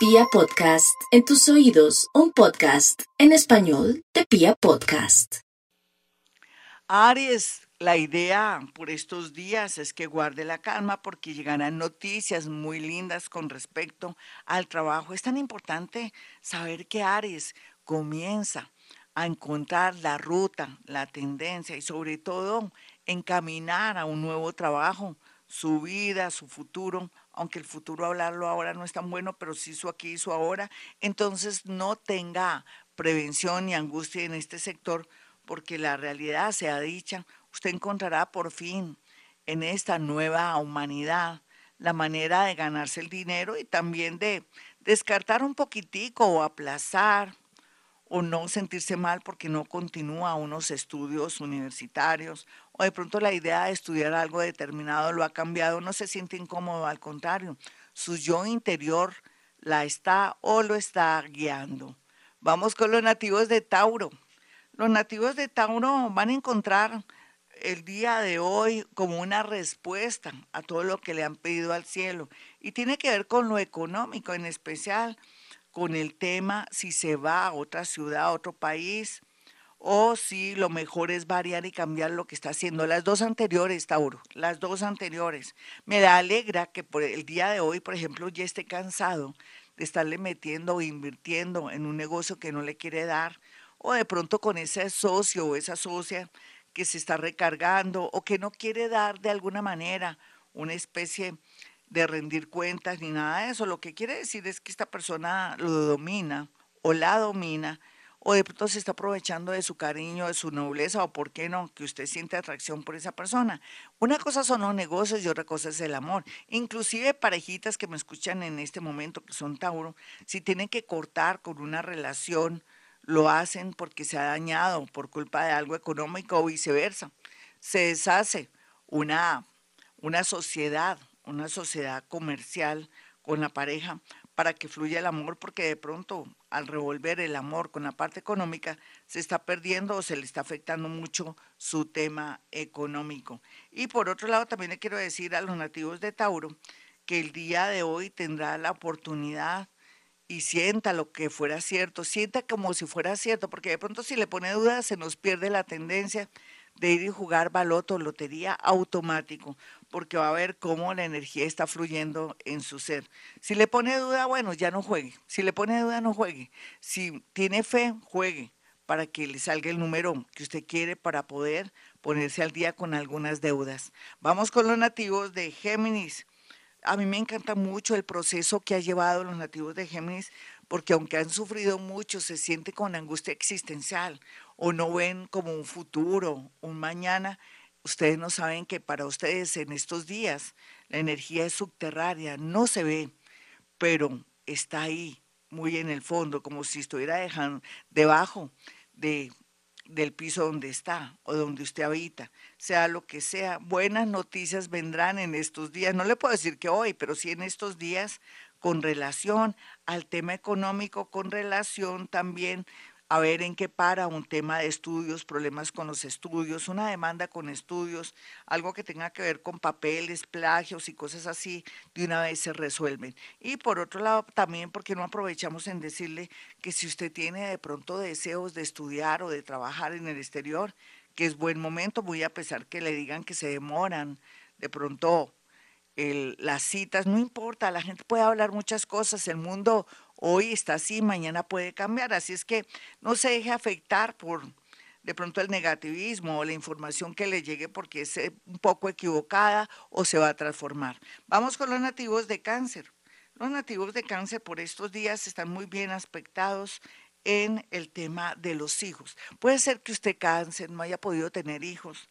Pia Podcast, en tus oídos, un podcast en español de Pia Podcast. Aries, la idea por estos días es que guarde la calma porque llegarán noticias muy lindas con respecto al trabajo. Es tan importante saber que Aries comienza a encontrar la ruta, la tendencia y sobre todo encaminar a un nuevo trabajo, su vida, su futuro, aunque el futuro hablarlo ahora no es tan bueno, pero sí su aquí y su ahora, entonces no tenga prevención ni angustia en este sector, porque la realidad sea dicha, usted encontrará por fin en esta nueva humanidad la manera de ganarse el dinero y también de descartar un poquitico o aplazar o no sentirse mal porque no continúa unos estudios universitarios o de pronto la idea de estudiar algo determinado lo ha cambiado, no se siente incómodo, al contrario, su yo interior la está o lo está guiando. Vamos con los nativos de Tauro. Los nativos de Tauro van a encontrar el día de hoy como una respuesta a todo lo que le han pedido al cielo y tiene que ver con lo económico en especial con el tema si se va a otra ciudad, a otro país, o si lo mejor es variar y cambiar lo que está haciendo. Las dos anteriores, Tauro, las dos anteriores. Me da alegra que por el día de hoy, por ejemplo, ya esté cansado de estarle metiendo o invirtiendo en un negocio que no le quiere dar, o de pronto con ese socio o esa socia que se está recargando o que no quiere dar de alguna manera una especie de rendir cuentas ni nada de eso. Lo que quiere decir es que esta persona lo domina o la domina o de pronto se está aprovechando de su cariño, de su nobleza o por qué no, que usted siente atracción por esa persona. Una cosa son los negocios y otra cosa es el amor. Inclusive parejitas que me escuchan en este momento, que son Tauro, si tienen que cortar con una relación, lo hacen porque se ha dañado por culpa de algo económico o viceversa. Se deshace una, una sociedad una sociedad comercial con la pareja para que fluya el amor, porque de pronto al revolver el amor con la parte económica se está perdiendo o se le está afectando mucho su tema económico. Y por otro lado, también le quiero decir a los nativos de Tauro que el día de hoy tendrá la oportunidad y sienta lo que fuera cierto, sienta como si fuera cierto, porque de pronto si le pone dudas se nos pierde la tendencia de ir y jugar baloto, lotería automático, porque va a ver cómo la energía está fluyendo en su ser. Si le pone duda, bueno, ya no juegue. Si le pone duda, no juegue. Si tiene fe, juegue para que le salga el número que usted quiere para poder ponerse al día con algunas deudas. Vamos con los nativos de Géminis. A mí me encanta mucho el proceso que ha llevado los nativos de Géminis, porque aunque han sufrido mucho, se siente con angustia existencial o no ven como un futuro, un mañana. Ustedes no saben que para ustedes en estos días la energía es subterránea, no se ve, pero está ahí, muy en el fondo, como si estuviera dejando debajo de del piso donde está o donde usted habita, sea lo que sea. Buenas noticias vendrán en estos días. No le puedo decir que hoy, pero sí en estos días con relación al tema económico, con relación también a ver en qué para un tema de estudios, problemas con los estudios, una demanda con estudios, algo que tenga que ver con papeles, plagios y cosas así, de una vez se resuelven. Y por otro lado, también porque no aprovechamos en decirle que si usted tiene de pronto deseos de estudiar o de trabajar en el exterior, que es buen momento, muy a pesar que le digan que se demoran, de pronto las citas, no importa, la gente puede hablar muchas cosas, el mundo hoy está así, mañana puede cambiar, así es que no se deje afectar por de pronto el negativismo o la información que le llegue porque es eh, un poco equivocada o se va a transformar. Vamos con los nativos de cáncer. Los nativos de cáncer por estos días están muy bien aspectados en el tema de los hijos. Puede ser que usted cáncer no haya podido tener hijos,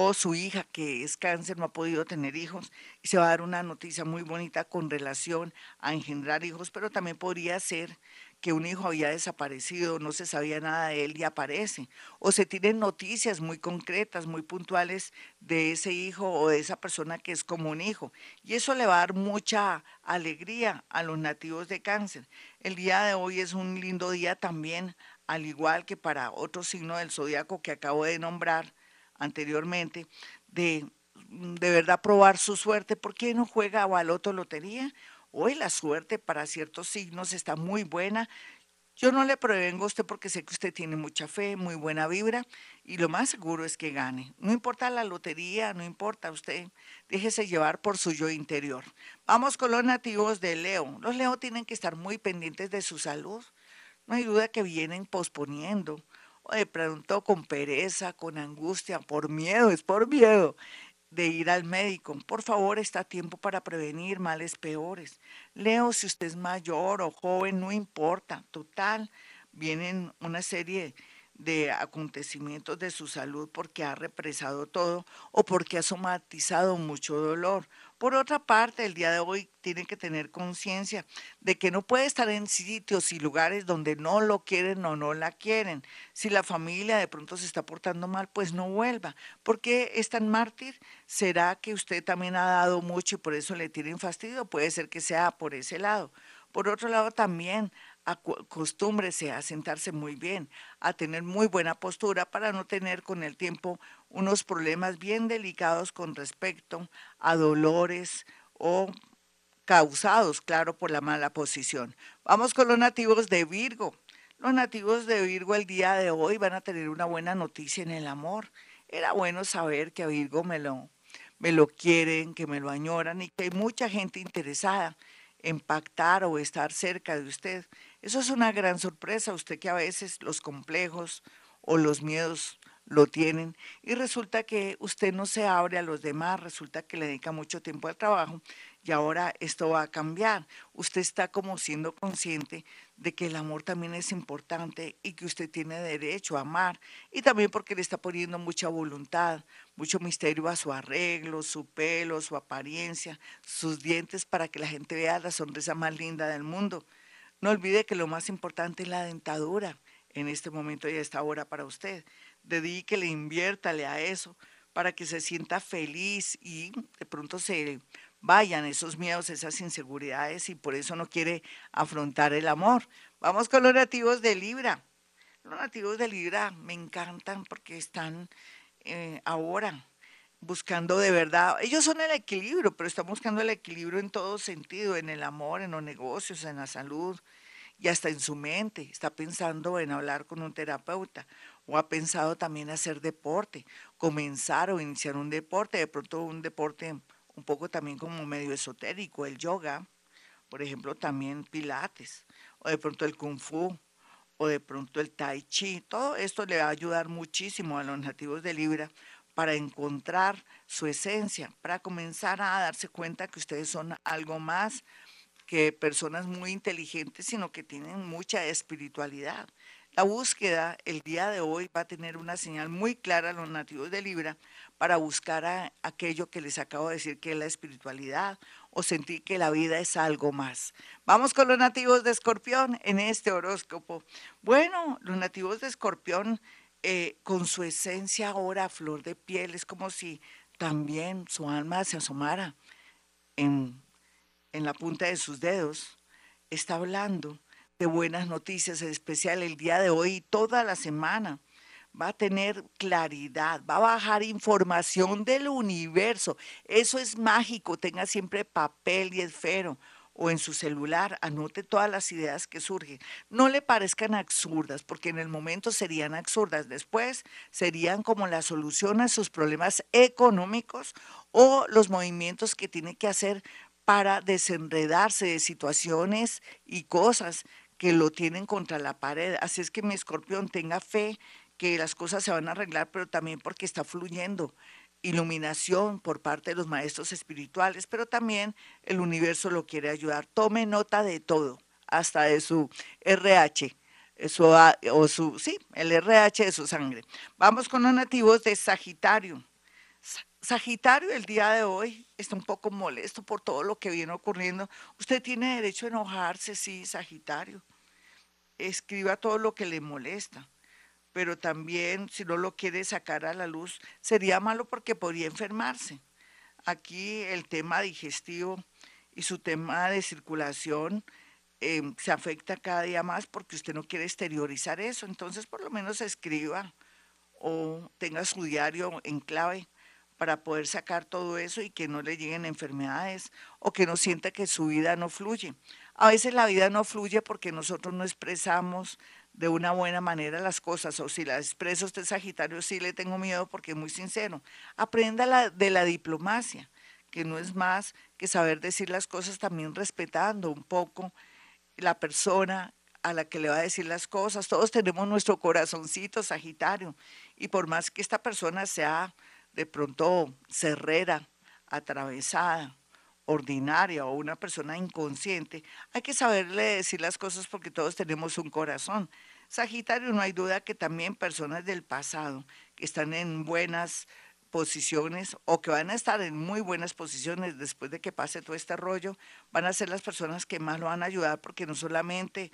o su hija que es cáncer no ha podido tener hijos y se va a dar una noticia muy bonita con relación a engendrar hijos, pero también podría ser que un hijo había desaparecido, no se sabía nada de él y aparece, o se tienen noticias muy concretas, muy puntuales de ese hijo o de esa persona que es como un hijo, y eso le va a dar mucha alegría a los nativos de cáncer. El día de hoy es un lindo día también, al igual que para otro signo del zodiaco que acabo de nombrar, anteriormente, de de verdad probar su suerte, ¿por qué no juega a baloto lotería? Hoy la suerte para ciertos signos está muy buena. Yo no le prevengo a usted porque sé que usted tiene mucha fe, muy buena vibra y lo más seguro es que gane. No importa la lotería, no importa usted, déjese llevar por su yo interior. Vamos con los nativos de Leo. Los Leo tienen que estar muy pendientes de su salud. No hay duda que vienen posponiendo de pronto con pereza, con angustia, por miedo, es por miedo de ir al médico. Por favor, está tiempo para prevenir males peores. Leo, si usted es mayor o joven, no importa. Total, vienen una serie de acontecimientos de su salud porque ha represado todo o porque ha somatizado mucho dolor por otra parte, el día de hoy tiene que tener conciencia de que no puede estar en sitios y lugares donde no lo quieren o no la quieren. Si la familia de pronto se está portando mal, pues no vuelva. ¿Por qué es tan mártir? ¿Será que usted también ha dado mucho y por eso le tienen fastidio? Puede ser que sea por ese lado. Por otro lado, también acostúmbrese a sentarse muy bien, a tener muy buena postura para no tener con el tiempo unos problemas bien delicados con respecto a dolores o causados, claro, por la mala posición. Vamos con los nativos de Virgo. Los nativos de Virgo el día de hoy van a tener una buena noticia en el amor. Era bueno saber que a Virgo me lo, me lo quieren, que me lo añoran y que hay mucha gente interesada en pactar o estar cerca de usted. Eso es una gran sorpresa, usted que a veces los complejos o los miedos lo tienen y resulta que usted no se abre a los demás, resulta que le dedica mucho tiempo al trabajo y ahora esto va a cambiar. Usted está como siendo consciente de que el amor también es importante y que usted tiene derecho a amar y también porque le está poniendo mucha voluntad, mucho misterio a su arreglo, su pelo, su apariencia, sus dientes para que la gente vea la sonrisa más linda del mundo. No olvide que lo más importante es la dentadura en este momento y a esta hora para usted dedíquele, inviértale a eso para que se sienta feliz y de pronto se vayan esos miedos, esas inseguridades y por eso no quiere afrontar el amor. Vamos con los nativos de Libra. Los nativos de Libra me encantan porque están eh, ahora buscando de verdad, ellos son el equilibrio, pero están buscando el equilibrio en todo sentido, en el amor, en los negocios, en la salud y hasta en su mente. Está pensando en hablar con un terapeuta o ha pensado también hacer deporte, comenzar o iniciar un deporte, de pronto un deporte un poco también como medio esotérico, el yoga, por ejemplo, también pilates, o de pronto el kung fu, o de pronto el tai chi. Todo esto le va a ayudar muchísimo a los nativos de Libra para encontrar su esencia, para comenzar a darse cuenta que ustedes son algo más que personas muy inteligentes, sino que tienen mucha espiritualidad. La búsqueda el día de hoy va a tener una señal muy clara a los nativos de Libra para buscar aquello que les acabo de decir que es la espiritualidad o sentir que la vida es algo más. Vamos con los nativos de Escorpión en este horóscopo. Bueno, los nativos de Escorpión eh, con su esencia ahora a flor de piel es como si también su alma se asomara en, en la punta de sus dedos. Está hablando de buenas noticias, en especial el día de hoy y toda la semana. Va a tener claridad, va a bajar información del universo. Eso es mágico. Tenga siempre papel y esfero o en su celular, anote todas las ideas que surgen. No le parezcan absurdas, porque en el momento serían absurdas, después serían como la solución a sus problemas económicos o los movimientos que tiene que hacer para desenredarse de situaciones y cosas que lo tienen contra la pared. Así es que mi escorpión tenga fe que las cosas se van a arreglar, pero también porque está fluyendo iluminación por parte de los maestros espirituales, pero también el universo lo quiere ayudar. Tome nota de todo, hasta de su RH, su, o su, sí, el RH de su sangre. Vamos con los nativos de Sagitario. Sagitario el día de hoy está un poco molesto por todo lo que viene ocurriendo. Usted tiene derecho a enojarse, sí, Sagitario. Escriba todo lo que le molesta, pero también si no lo quiere sacar a la luz, sería malo porque podría enfermarse. Aquí el tema digestivo y su tema de circulación em, se afecta cada día más porque usted no quiere exteriorizar eso. Entonces, por lo menos escriba o tenga su diario en clave para poder sacar todo eso y que no le lleguen enfermedades o que no sienta que su vida no fluye. A veces la vida no fluye porque nosotros no expresamos de una buena manera las cosas, o si las expreso usted Sagitario, sí le tengo miedo porque es muy sincero. Aprenda de la diplomacia, que no es más que saber decir las cosas también respetando un poco la persona a la que le va a decir las cosas. Todos tenemos nuestro corazoncito Sagitario, y por más que esta persona sea de pronto cerrera, atravesada, ordinaria o una persona inconsciente, hay que saberle decir las cosas porque todos tenemos un corazón. Sagitario, no hay duda que también personas del pasado que están en buenas posiciones o que van a estar en muy buenas posiciones después de que pase todo este rollo, van a ser las personas que más lo van a ayudar porque no solamente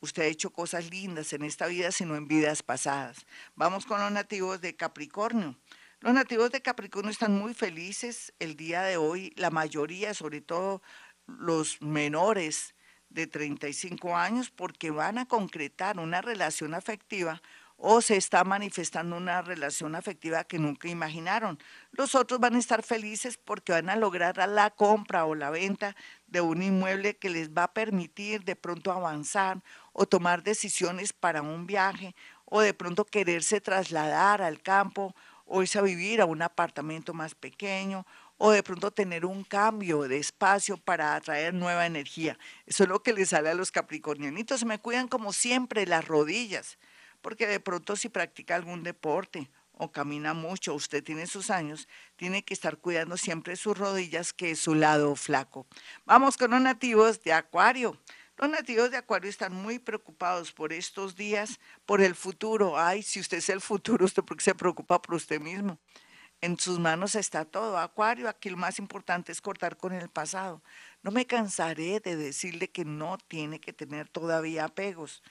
usted ha hecho cosas lindas en esta vida, sino en vidas pasadas. Vamos con los nativos de Capricornio. Los nativos de Capricornio están muy felices el día de hoy, la mayoría, sobre todo los menores de 35 años, porque van a concretar una relación afectiva o se está manifestando una relación afectiva que nunca imaginaron. Los otros van a estar felices porque van a lograr la compra o la venta de un inmueble que les va a permitir de pronto avanzar o tomar decisiones para un viaje o de pronto quererse trasladar al campo o irse a vivir a un apartamento más pequeño o de pronto tener un cambio de espacio para atraer nueva energía. Eso es lo que les sale a los capricornianitos. Me cuidan como siempre las rodillas, porque de pronto si practica algún deporte o camina mucho, usted tiene sus años, tiene que estar cuidando siempre sus rodillas, que es su lado flaco. Vamos con los nativos de Acuario. Los nativos de Acuario están muy preocupados por estos días, por el futuro. Ay, si usted es el futuro, ¿usted por qué se preocupa por usted mismo? En sus manos está todo. Acuario, aquí lo más importante es cortar con el pasado. No me cansaré de decirle que no tiene que tener todavía apegos.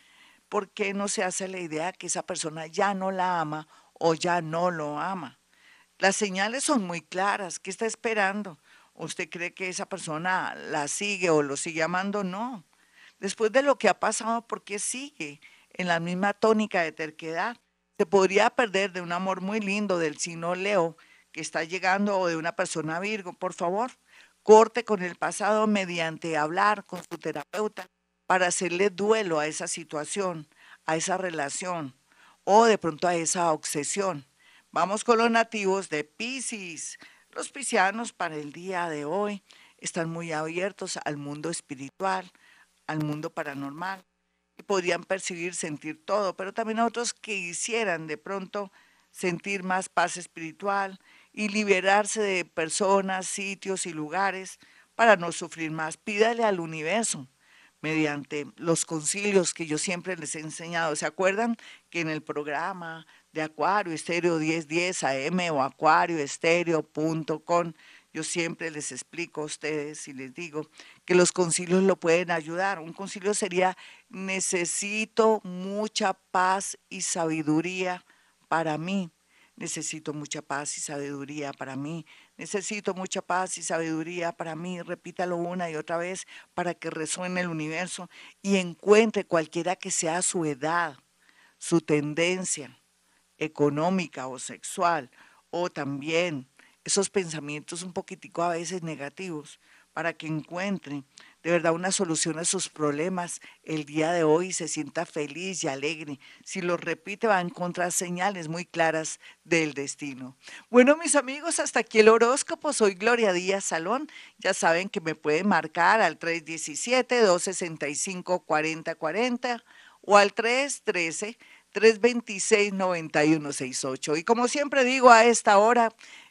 ¿Por qué no se hace la idea que esa persona ya no la ama o ya no lo ama? Las señales son muy claras. ¿Qué está esperando? ¿Usted cree que esa persona la sigue o lo sigue amando? No después de lo que ha pasado, ¿por qué sigue en la misma tónica de terquedad? Se podría perder de un amor muy lindo del signo Leo que está llegando o de una persona Virgo. Por favor, corte con el pasado mediante hablar con su terapeuta para hacerle duelo a esa situación, a esa relación o de pronto a esa obsesión. Vamos con los nativos de Pisces. Los piscianos para el día de hoy están muy abiertos al mundo espiritual, al mundo paranormal y podrían percibir, sentir todo, pero también otros que hicieran de pronto sentir más paz espiritual y liberarse de personas, sitios y lugares para no sufrir más. Pídale al universo mediante los concilios que yo siempre les he enseñado. ¿Se acuerdan que en el programa de Acuario Estéreo 1010 AM o acuarioestéreo.com yo siempre les explico a ustedes y les digo que los concilios lo pueden ayudar. Un concilio sería, necesito mucha paz y sabiduría para mí. Necesito mucha paz y sabiduría para mí. Necesito mucha paz y sabiduría para mí. Repítalo una y otra vez para que resuene el universo y encuentre cualquiera que sea su edad, su tendencia económica o sexual, o también esos pensamientos un poquitico a veces negativos para que encuentre de verdad una solución a sus problemas el día de hoy se sienta feliz y alegre. Si lo repite va a encontrar señales muy claras del destino. Bueno, mis amigos, hasta aquí el horóscopo. Soy Gloria Díaz Salón. Ya saben que me pueden marcar al 317-265-4040 o al 313. 326-9168. Y como siempre digo a esta hora,